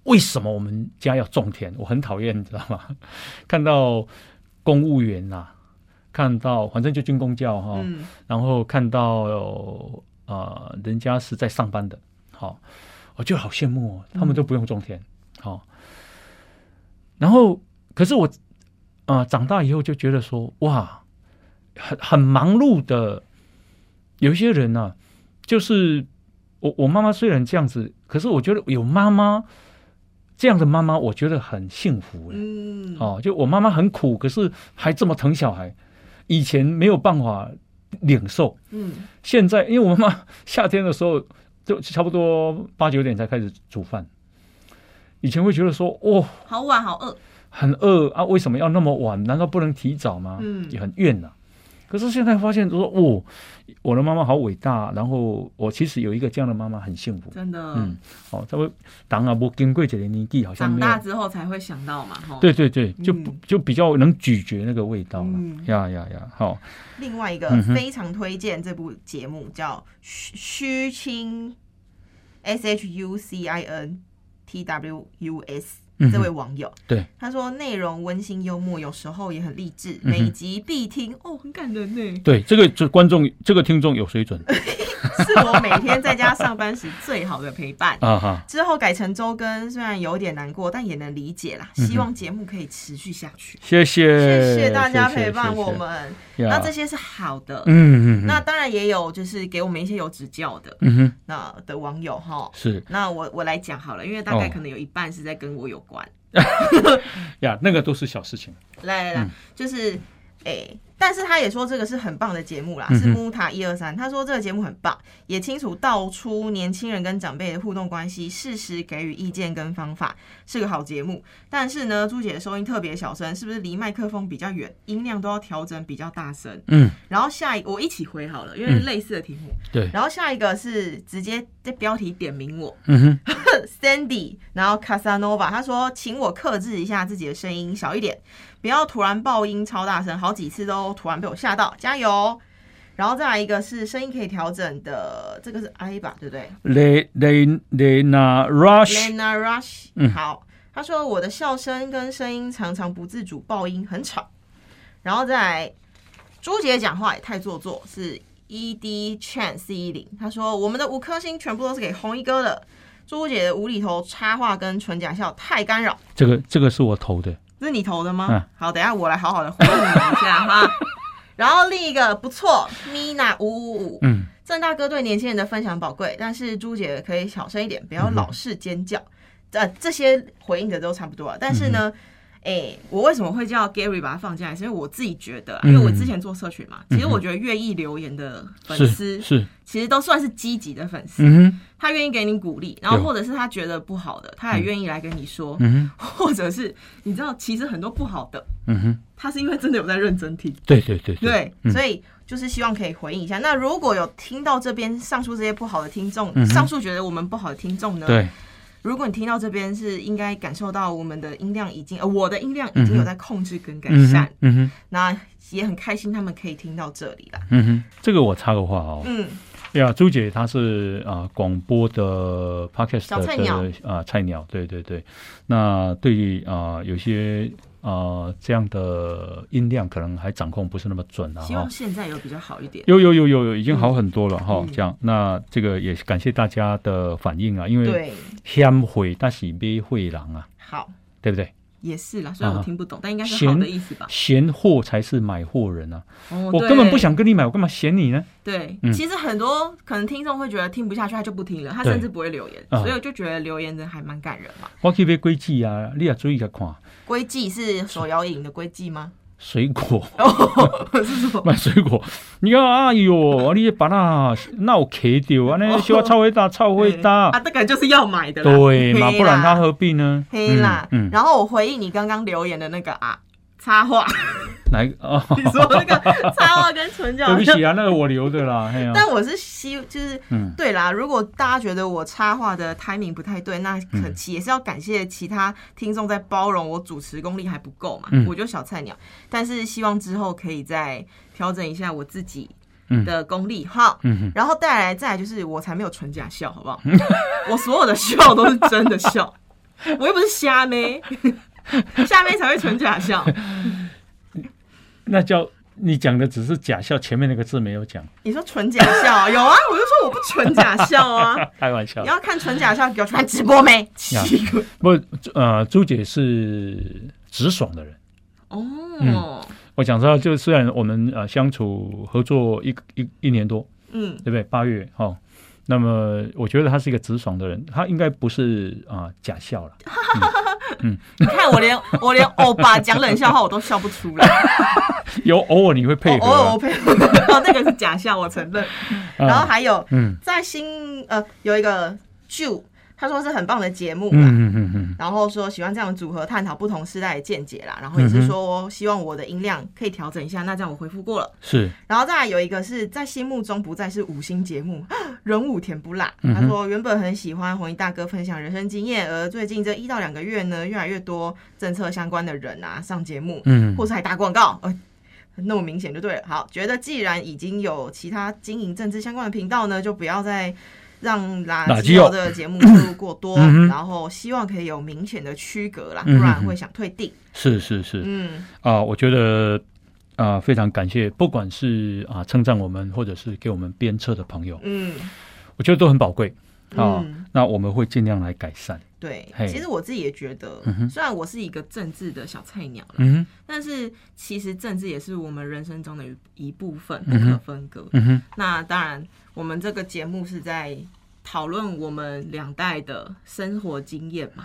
为什么我们家要种田？我很讨厌，你知道吗？看到公务员呐。看到反正就军工教哈，然后看到啊，人家是在上班的，好，我就好羡慕哦，他们都不用种田，好。然后，可是我啊，长大以后就觉得说，哇，很很忙碌的，有一些人呢，就是我我妈妈虽然这样子，可是我觉得有妈妈这样的妈妈，我觉得很幸福嗯，哦，就我妈妈很苦，可是还这么疼小孩。以前没有办法领受，嗯，现在因为我妈妈夏天的时候就差不多八九点才开始煮饭，以前会觉得说，哦，好晚好饿，很饿啊，为什么要那么晚？难道不能提早吗？嗯，也很怨呐。可是现在发现说，哦，我的妈妈好伟大，然后我其实有一个这样的妈妈很幸福，真的。嗯，哦，他会当啊，不经过这个年纪，好像长大之后才会想到嘛，哈。对对对，就就比较能咀嚼那个味道了。呀呀呀，好。另外一个非常推荐这部节目叫虚虚清 S H U C I N T W U S。这位网友，对他说内容温馨幽默，有时候也很励志，每集必听哦，很感人呢。对，这个这观众，这个听众有水准。是我每天在家上班时最好的陪伴 啊哈！之后改成周更，虽然有点难过，但也能理解啦。希望节目可以持续下去。谢谢，谢谢大家陪伴我们。那这些是好的，嗯嗯。那当然也有就是给我们一些有指教的，嗯哼。那的网友哈是。那我我来讲好了，因为大概可能有一半是在跟我有关。呀，那个都是小事情。来来来，就是诶。但是他也说这个是很棒的节目啦，是木塔一二三。他说这个节目很棒，也清楚道出年轻人跟长辈的互动关系，适时给予意见跟方法，是个好节目。但是呢，朱姐的收音特别小声，是不是离麦克风比较远，音量都要调整比较大声？嗯。然后下一我一起回好了，因为是类似的题目。对。然后下一个是直接在标题点名我，嗯哼，Sandy，然后 Casanova，他说请我克制一下自己的声音小一点。不要突然爆音超大声，好几次都突然被我吓到，加油！然后再来一个是声音可以调整的，这个是 I 吧，对不对？Le Le Lena Rush，Lena Rush，嗯，好。他说我的笑声跟声音常常不自主爆音，很吵。然后再来，朱姐讲话也太做作，是 E D Chan C 一零。他说我们的五颗星全部都是给红衣哥的，朱姐的无厘头插话跟纯假笑太干扰。这个这个是我投的。是你投的吗？好，等下我来好好的回应你一下 哈。然后另一个不错，Mina 五五五，嗯，郑大哥对年轻人的分享宝贵，但是朱姐可以小声一点，不要老是尖叫。呃，这些回应的都差不多，但是呢，哎、我为什么会叫 Gary 把它放进来？是因为我自己觉得因为我之前做社群嘛，其实我觉得愿意留言的粉是丝，是，其实都算是积极的粉丝。嗯，他愿意给你鼓励，然后或者是他觉得不好的，他也愿意来跟你说，嗯，或者是你知道，其实很多不好的，嗯哼，他是因为真的有在认真听，对对对对，嗯。所以就是希望可以回应一下。那如果有听到这边上述这些不好的听众，嗯上述觉得我们不好的听众呢，对，如果你听到这边是应该感受到我们的音量已经，呃，我的音量已经有在控制跟改善，嗯哼，嗯哼，那也很开心他们可以听到这里了。嗯哼，这个我插个话哦，嗯，呀，朱姐她是啊广播的 podcast 的啊菜鸟，对对对。那对于啊有些啊这样的音量可能还掌控不是那么准啊哈希望。现在有比较好一点。有有有有有，已经好很多了哈。嗯这样，那这个也感谢大家的反应啊，因为对，谦会但是没会狼啊，好，对不对？也是啦，虽然我啊听不懂，但应该是好的意思吧。嫌货才是买货人啊！哦我根本不想跟你买，我干嘛嫌你呢？对，嗯其实很多可能听众会觉得听不下去，他就不听了，他甚至不会留言，啊所以我就觉得留言真的还蛮感人嘛。我去买规矩啊，你也注意下看龟记是手摇饮的龟记吗？水果。是什么？卖水果，你看，哎哟，你把那那有卡掉，安尼小臭会大，超会大，啊，这个就是要买的，对嘛？不然他何必呢？黑啦。嗯，嗯然后我回应你刚刚留言的那个啊插画，哪一个？啊？你说那个插画跟唇角 对不起啊，那个我留着啦，啊，但我是希就是嗯。对啦，如果大家觉得我插画的 timing 不太对，那可嗯。也是要感谢其他听众在包容我主持功力还不够嘛，嗯。我就小菜鸟，但是希望之后可以再调整一下我自己嗯。的功力。哈。嗯哼，然后再来再来就是我才没有纯假笑，好不好？我所有的笑都是真的笑，我又不是瞎妹，瞎妹才会纯假笑。那叫你讲的只是假笑，前面那个字没有讲，你说纯假笑有啊？我就说我不纯假笑啊。开玩笑你。要看纯假笑，给我去看直播没？不，呃，朱姐是直爽的人。哦，我讲实话，就虽然我们呃相处合作一一一年多，嗯对不对？八月哈、哦，那么我觉得他是一个直爽的人，他应该不是啊、假笑了。你看我连我连欧巴讲冷笑话我都笑不出来，有偶尔你会配合、啊。偶尔我，配合，哦，那个是假笑，我承认。然后啊还有嗯。在新呃有一个 Ju，他说是很棒的节目啦。嗯嗯嗯嗯，然后说喜欢这样的组合探讨不同时代的见解啦，然后也嗯是说希望我的音量可以调整一下，那这样我回复过了。是然后再来有一个是在心目中不再是五星节目，人五甜不辣。他说原本很喜欢红衣大哥分享人生经验，而最近这一到两个月呢，越来越多政策相关的人啊上节目，嗯或是还打广告，呃，那么明显就对了。好，觉得既然已经有其他经营政治相关的频道呢，就不要再。让垃圾的节目 收入过多，然后希望可以有明显的区隔啦，不然会想退订。是是是。嗯，啊，我觉得啊非常感谢，不管是啊称赞我们，或者是给我们鞭策的朋友，嗯。我觉得都很宝贵。啊。嗯那我们会尽量来改善。对嘿，其实我自己也觉得嗯，虽然我是一个政治的小菜鸟啦，嗯但是其实政治也是我们人生中的一一部分，不可分割。嗯哼那当然，我们这个节目是在讨论我们两代的生活经验嘛，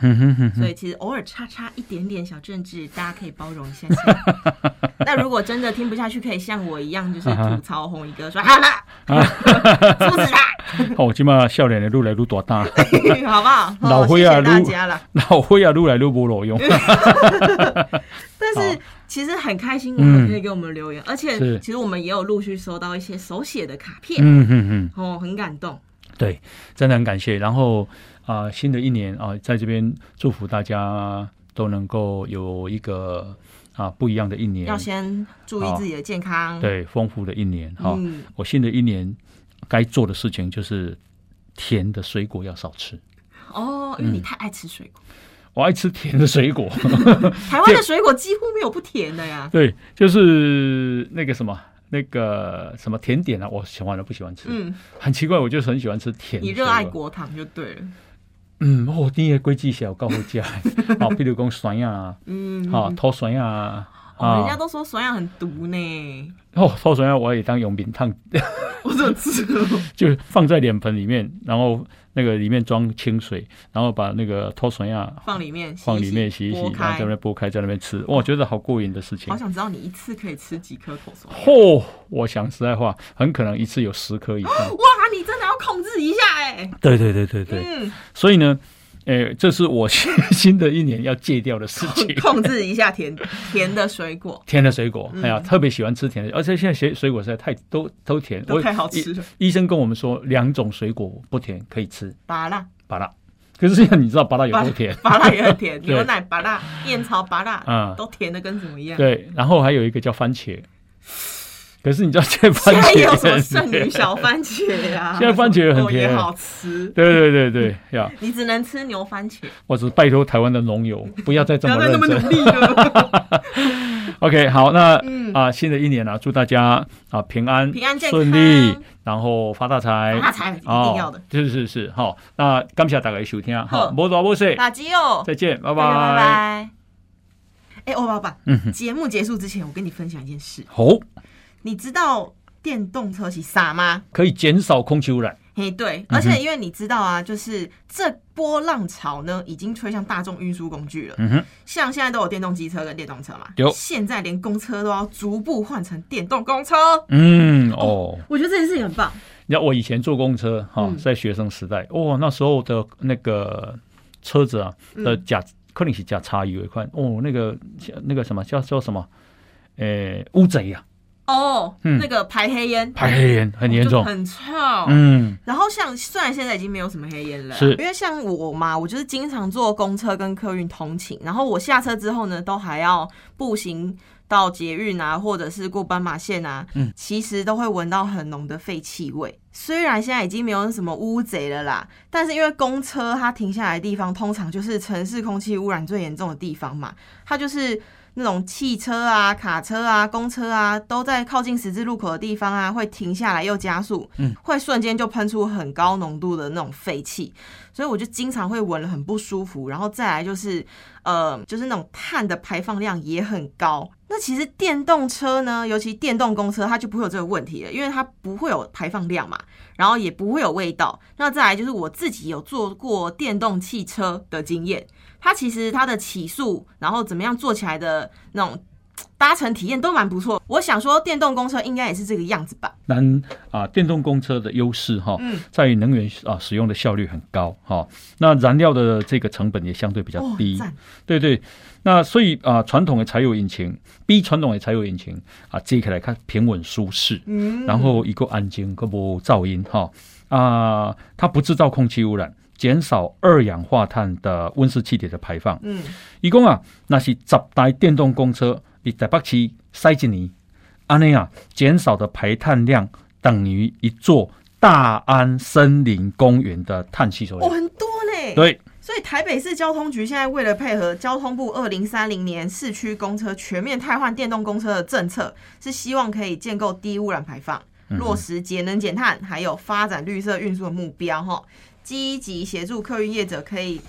所以其实偶尔插插一点点小政治，大家可以包容一下下。那如果真的听不下去，可以像我一样，就是吐槽红一哥说好了，阻止 他，哦，今嘛笑脸的愈来愈大，好不好？老灰啊大家了。老灰啊露来路不裸用。但是其实很开心，我们可以给我们留言，而且其实我们也有陆续收到一些手写的卡片，嗯嗯嗯，哦，很感动。对，真的很感谢。然后啊、新的一年啊、在这边祝福大家都能够有一个啊不一样的一年要，先注意自己的健康。，对，丰富的一年哈、嗯，我新的一年该做的事情就是甜的水果要少吃。哦，因为你太爱吃水果，我爱吃甜的水果，台湾的 水果几乎没有不甜的呀。对，就是那个什么。那个什么甜点啊，我喜欢的不喜欢吃，嗯，很奇怪，我就是很喜欢吃甜的你。热爱果糖就对了。嗯，哦，你的规矩小高回家，好，比如讲酸啊，嗯，好，土酸啊，哦，人家都说酸亚很毒呢。哦，脱酸亚我也当永冰烫，我怎么吃？就放在脸盆里面，然后那个里面装清水，然后把那个脱酸亚放里面，放里面洗一洗，然后在那边剥开，在那边吃。哇，觉得好过瘾的事情。好想知道你一次可以吃几颗脱笋。嚯，我想实在话，很可能一次有十颗以上。哇，你真的要控制一下哎。对对对对对。嗯。所以呢。诶，这是我 新的一年要戒掉的事情，控制一下甜甜的水果。甜的水果，哎呀，特别喜欢吃甜的，而且现在水水果实在太都都甜，都太好吃了。医生跟我们说，两种水果不甜可以吃，芭辣，芭辣。可是现在你知道芭辣有多甜？芭辣也很甜，牛奶芭辣、燕草芭辣，嗯，都甜的跟什么一样。对，然后还有一个叫番茄。可是你知道现在番茄有什么剩女小番茄呀？现在番茄很甜，好吃。对对对对，呀！你只能吃牛番茄。我只拜托台湾的农友 不要再这么认真。了。OK，好，那啊，新的一年啊，祝大家啊平安、平安顺利，然后发大财，发财一定要的。是是是，好，那感谢大家收听，好，摩多摩西，打击哦，再见，拜拜拜拜。哎，欧爸爸，嗯，节目结束之前，我跟你分享一件事。好。你知道电动车是啥吗？可以减少空气污染。嘿，对，而且因为你知道啊，就是这波浪潮呢，已经吹向大众运输工具了。嗯哼，像现在都有电动机车跟电动车嘛，有。现在连公车都要逐步换成电动公车。嗯，哦，我觉得这件事情很棒。你知道我以前坐公车哈，在学生时代，哇，那时候的那个车子啊的假可能是假差一块哦，那个那个什么叫叫什么？诶，乌贼呀。哦，那个排黑烟，排黑烟很严重，很臭。嗯，然后像虽然现在已经没有什么黑烟了，是因为像我嘛，我就是经常坐公车跟客运通勤，然后我下车之后呢，都还要步行到捷运啊，或者是过斑马线啊，嗯，其实都会闻到很浓的废气味。虽然现在已经没有什么乌贼了啦，但是因为公车它停下来的地方，通常就是城市空气污染最严重的地方嘛，它就是。那种汽车啊、卡车啊、公车啊，都在靠近十字路口的地方啊，会停下来又加速，嗯，会瞬间就喷出很高浓度的那种废气，所以我就经常会闻了很不舒服。然后再来就是，呃，就是那种碳的排放量也很高。那其实电动车呢，尤其电动公车，它就不会有这个问题了，因为它不会有排放量嘛，然后也不会有味道。那再来就是我自己有坐过电动汽车的经验。它其实它的起速，然后怎么样做起来的那种 搭乘体验都蛮不错。我想说，电动公车应该也是这个样子吧。但啊，电动公车的优势哈，在于能源啊使用的效率很高哈。那燃料的这个成本也相对比较低。对对。那所以啊，传统的柴油引擎比传统的柴油引擎啊，接起来看平稳舒适，嗯，然后一个安静，个无噪音哈啊，它不制造空气污染。减少二氧化碳的温室气体的排放。嗯，一共啊，那是十台电动公车你在北区塞进你，安尼啊，减少的排碳量等于一座大安森林公园的碳气数量。哦，很多呢。对，所以台北市交通局现在为了配合交通部二零三零年市区公车全面汰换电动公车的政策，是希望可以建构低污染排放，落实节能减碳，还有发展绿色运输的目标。哈。积极协助客运业者可以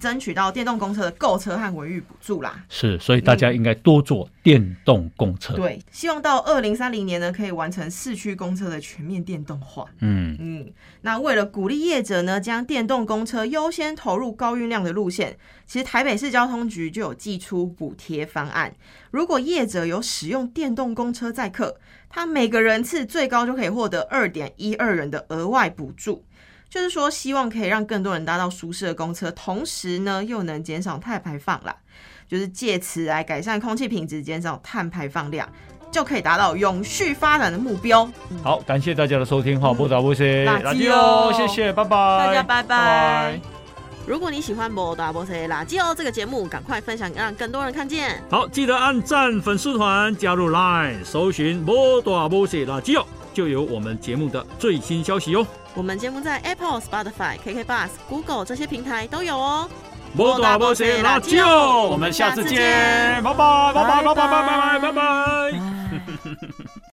争取到电动公车的购车和维育补助啦。是，所以大家应该多坐电动公车。对，希望到二零三零年呢，可以完成市区公车的全面电动化。嗯嗯，那为了鼓励业者呢，将电动公车优先投入高运量的路线，其实台北市交通局就有寄出补贴方案。如果业者有使用电动公车载客，他每个人次最高就可以获得二点一二元的额外补助。就是说，希望可以让更多人搭到舒适的公车，同时呢，又能减少碳排放啦。就是借此来改善空气品质，减少碳排放量，就可以达到永续发展的目标。好，感谢大家的收听哈，不打不谢，垃圾哦，谢谢，拜拜，大家拜拜。如果你喜欢《波打不谢垃圾哦》这个节目，赶快分享，让更多人看见。好，记得按赞粉丝团，加入 Line，搜寻《波打不谢垃圾哦》，就有我们节目的最新消息哟。我们节目在 Apple、Spotify、KK Bus、Google 这些平台都有哦。摩多摩西拉就，我们下次见，拜拜拜拜拜拜拜拜拜拜。